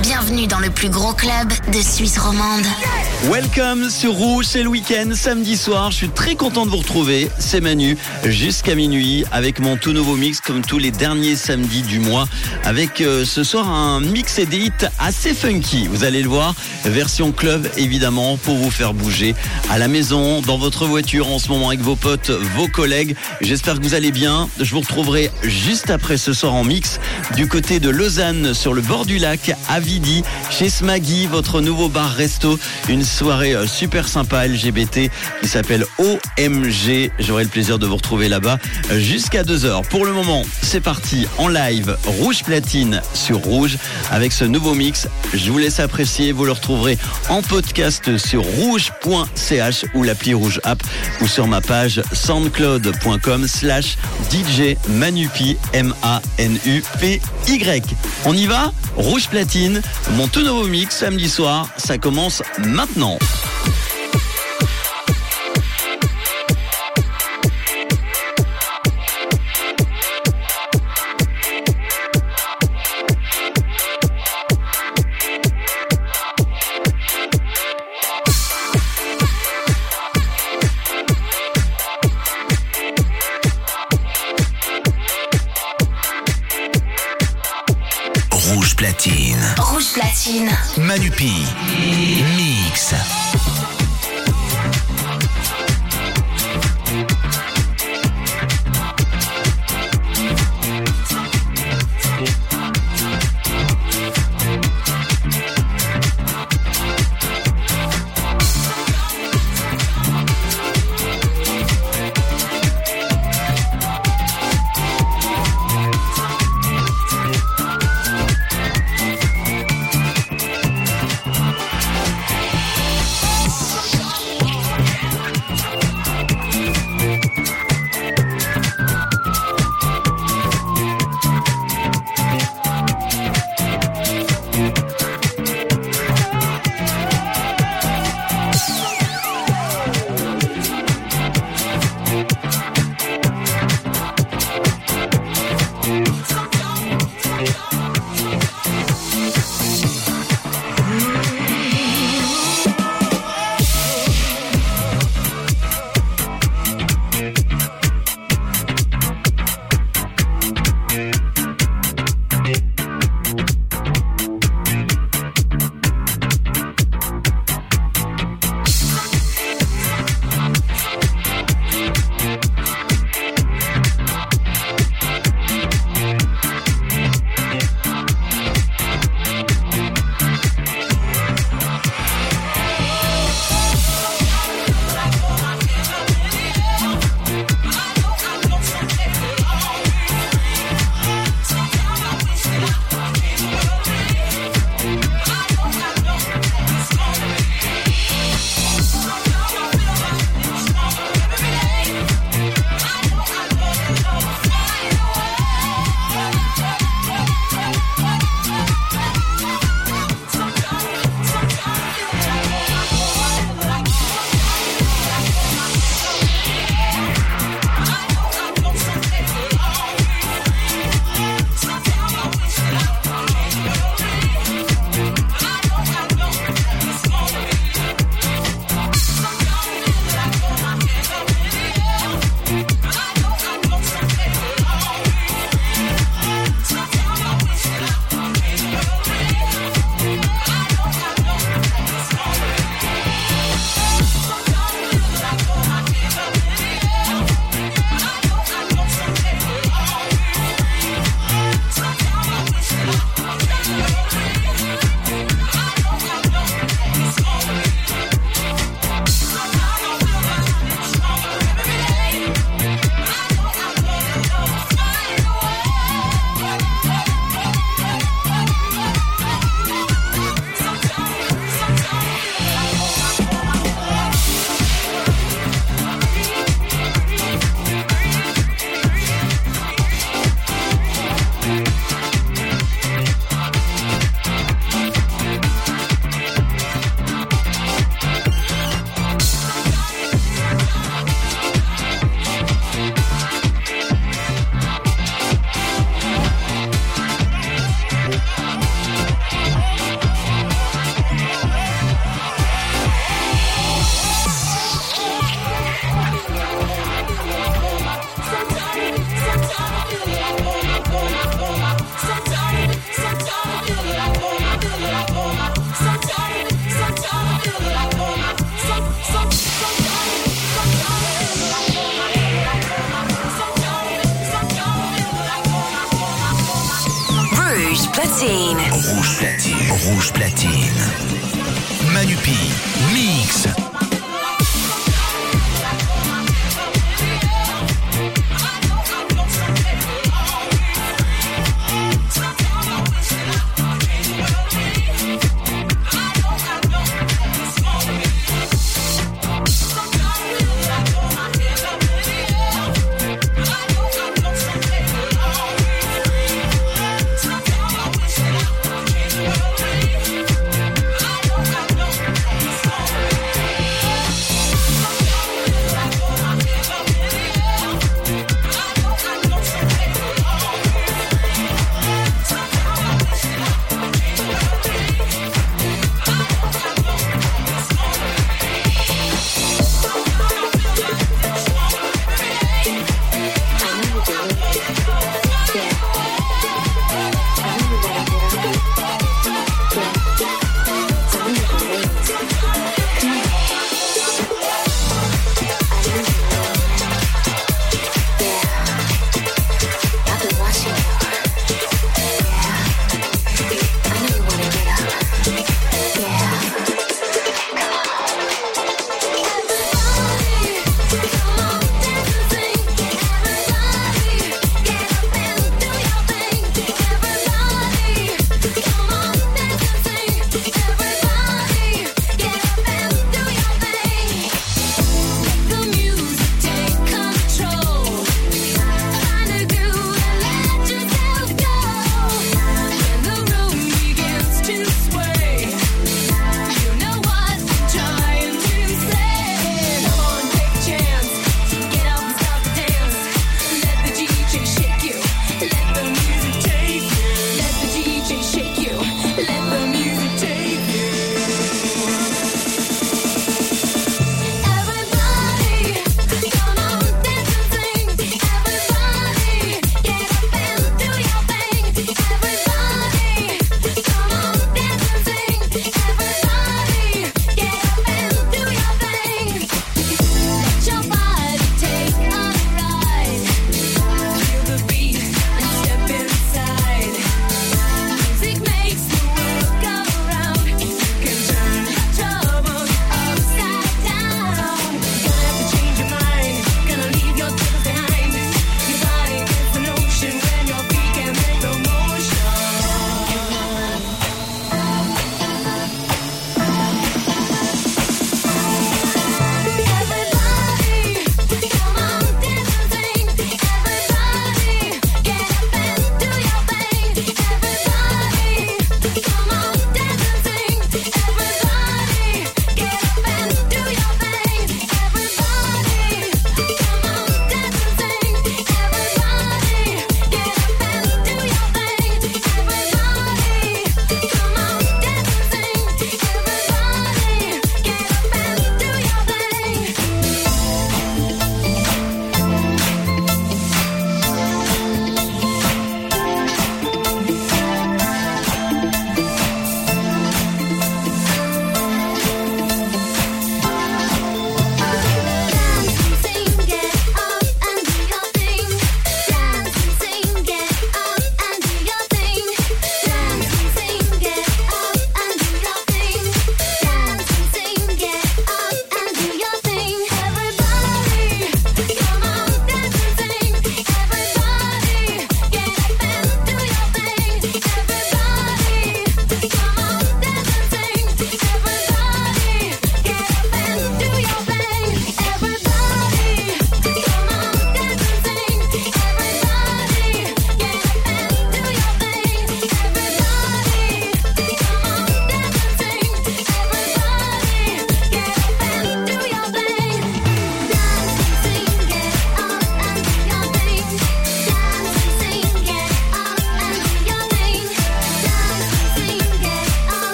Bienvenue dans le plus gros club de Suisse romande. Welcome sur Rouge, c'est le week-end, samedi soir. Je suis très content de vous retrouver. C'est Manu, jusqu'à minuit, avec mon tout nouveau mix, comme tous les derniers samedis du mois, avec euh, ce soir un mix et assez funky. Vous allez le voir, version club évidemment, pour vous faire bouger à la maison, dans votre voiture en ce moment avec vos potes, vos collègues. J'espère que vous allez bien. Je vous retrouverai juste après ce soir en mix du côté de Lausanne, sur le bord du lac, à Vidi, chez Smaggy, votre nouveau bar-resto. Une soirée euh, super sympa LGBT qui s'appelle OMG. J'aurai le plaisir de vous retrouver là-bas euh, jusqu'à 2h. Pour le moment, c'est parti en live Rouge Platine sur Rouge avec ce nouveau mix. Je vous laisse apprécier. Vous le retrouverez en podcast sur rouge.ch ou l'appli Rouge App ou sur ma page soundcloud.com slash DJ Manupi M-A-N-U-P-Y. On y va? Rouge Platine, mon tout nouveau mix samedi soir. Ça commence maintenant. Rouge platine. Manupi. Mix. Platine. Manupi. Mix.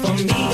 for me.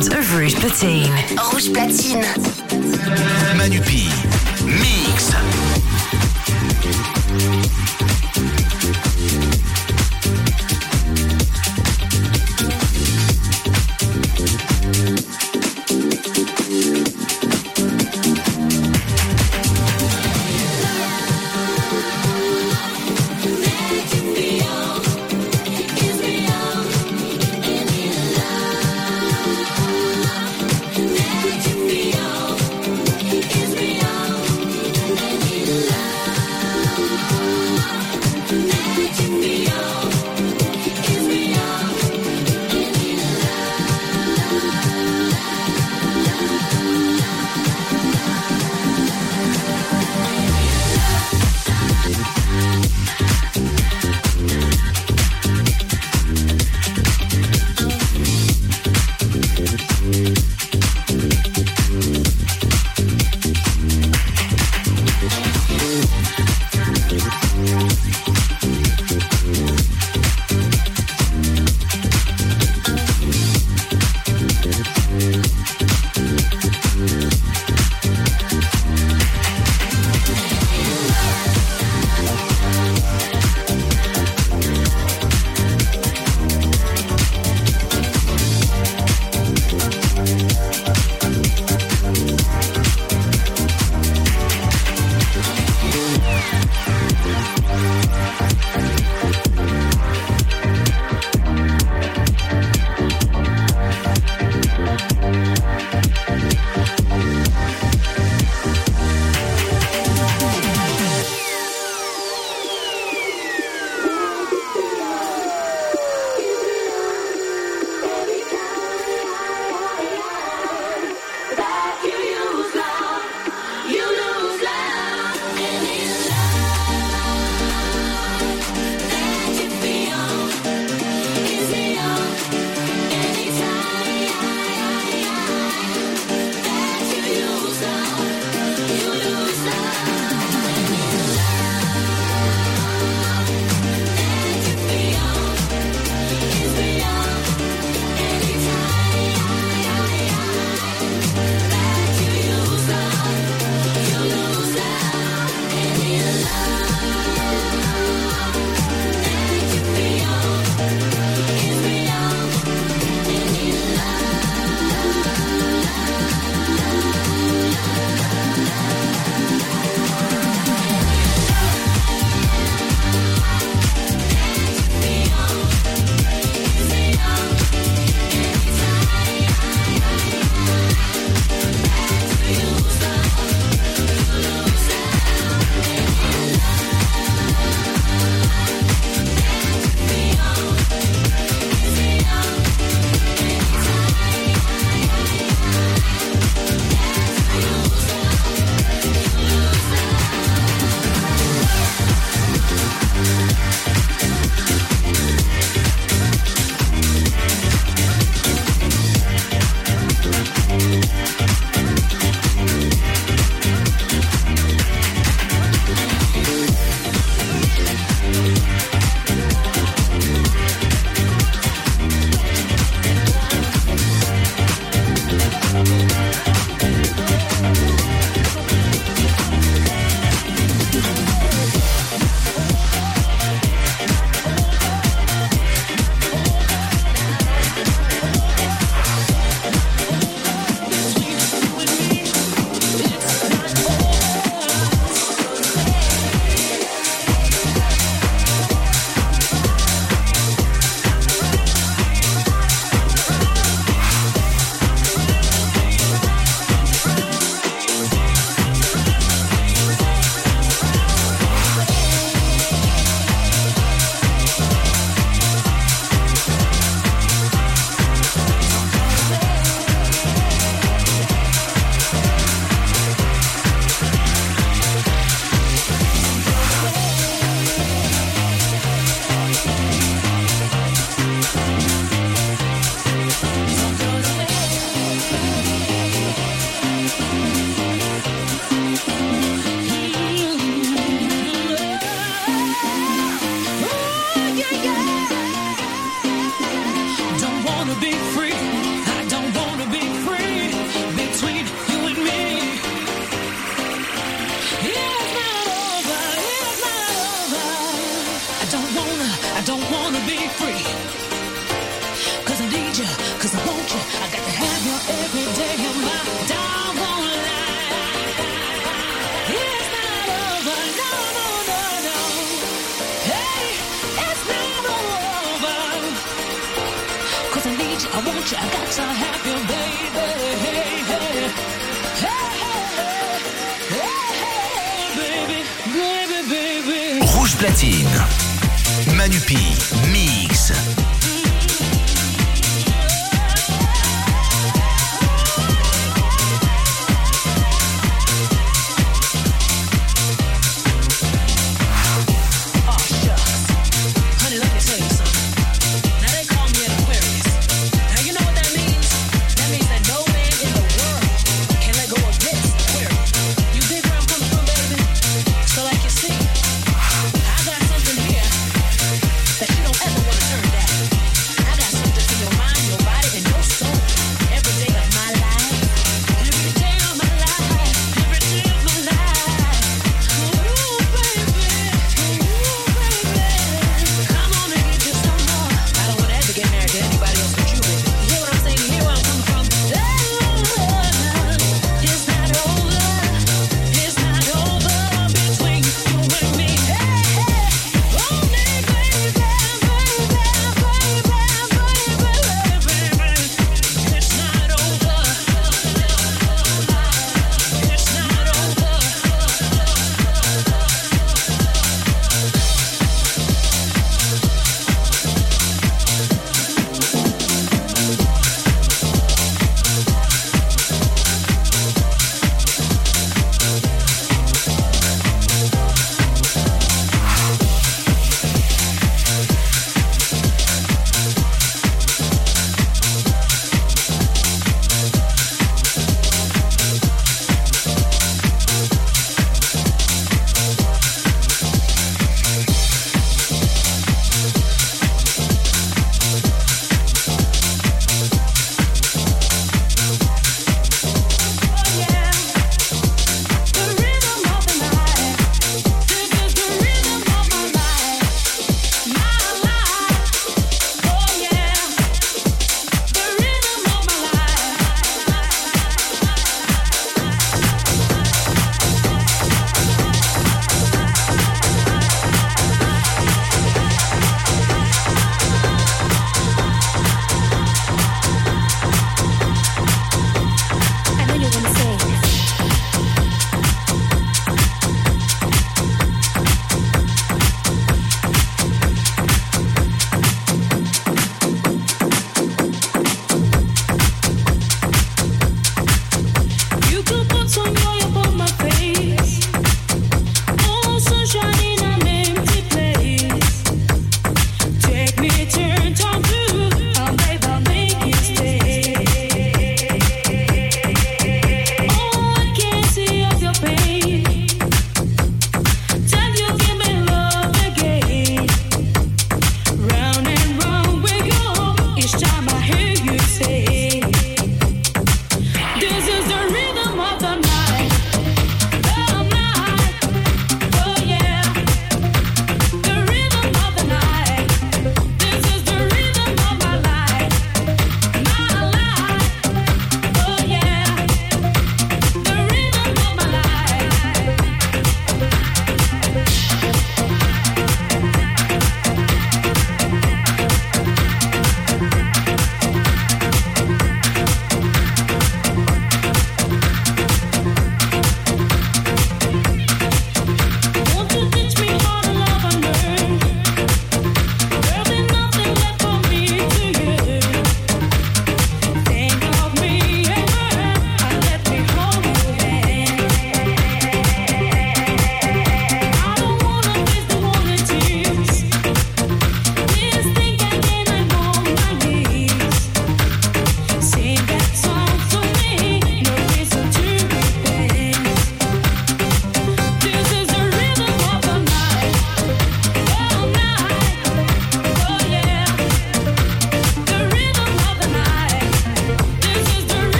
Is the sound of Rouge Platine. Rouge platine. Manupi.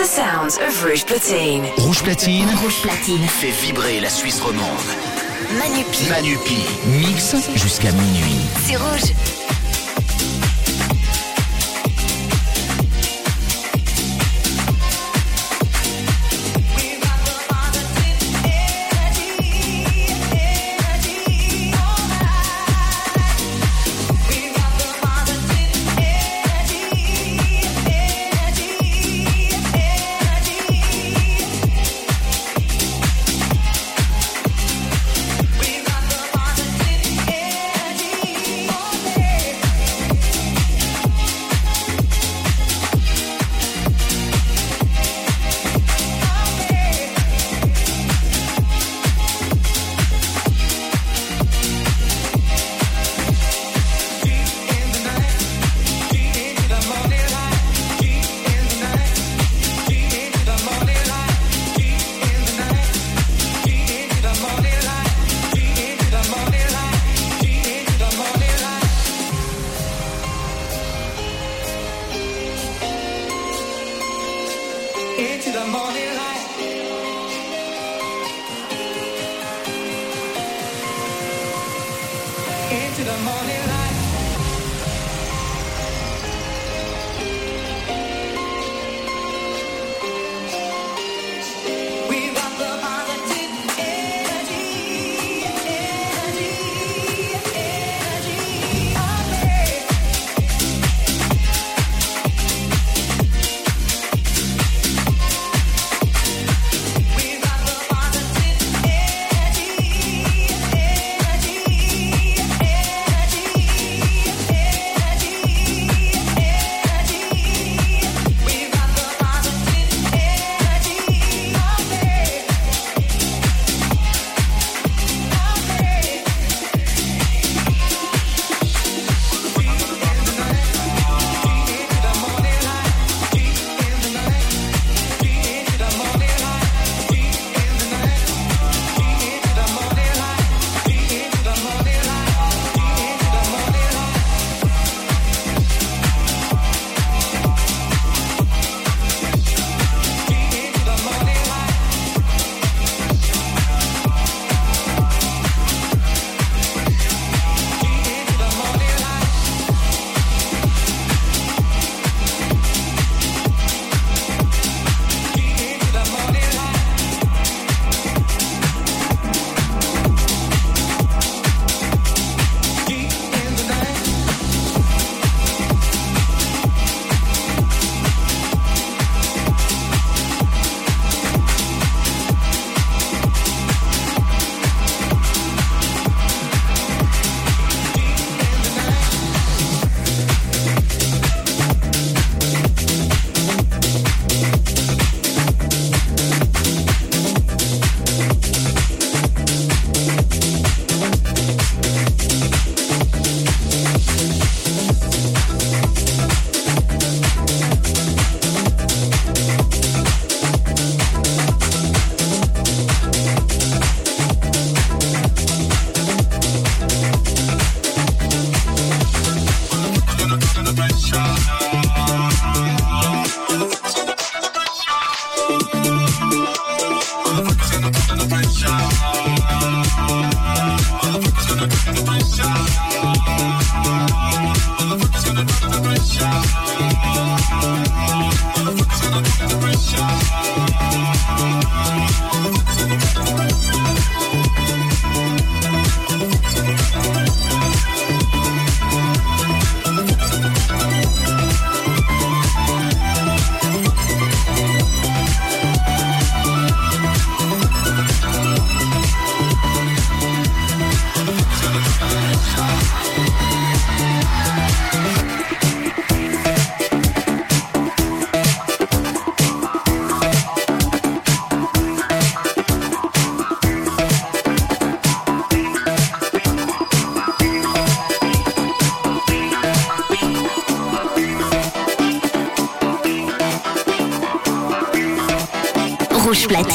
the sounds of Rouge Platine. Rouge Platine. Rouge Platine. Fait vibrer la Suisse romande. Manupi. Manupi. Mix jusqu'à minuit. C'est Rouge.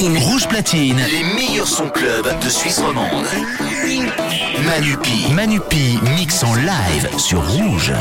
Platine. Rouge Platine, les meilleurs sons club de Suisse romande. Manupi, Manupi, mix en live sur Rouge.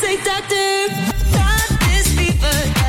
say, Doctor, got this fever.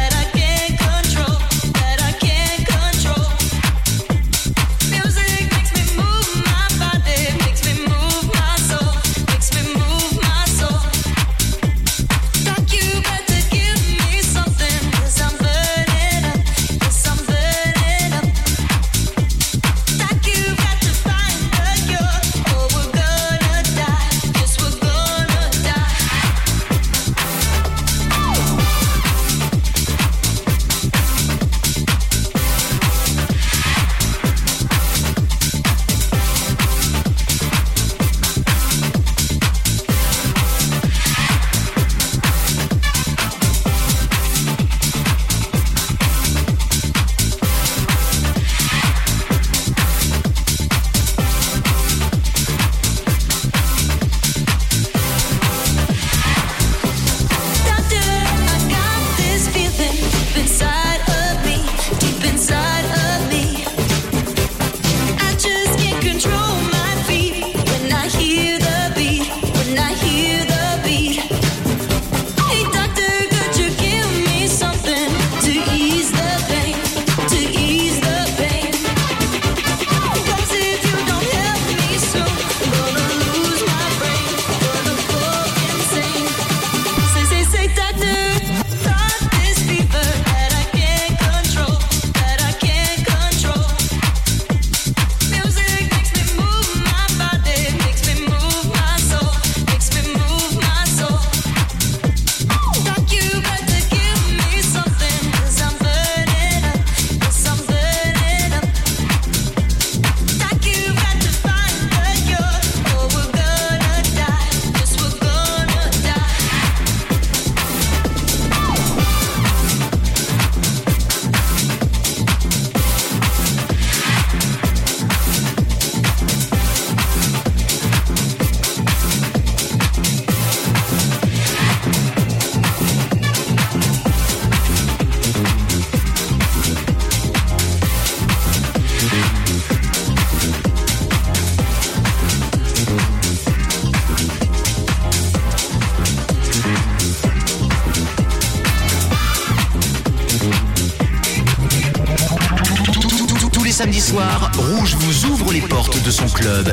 Club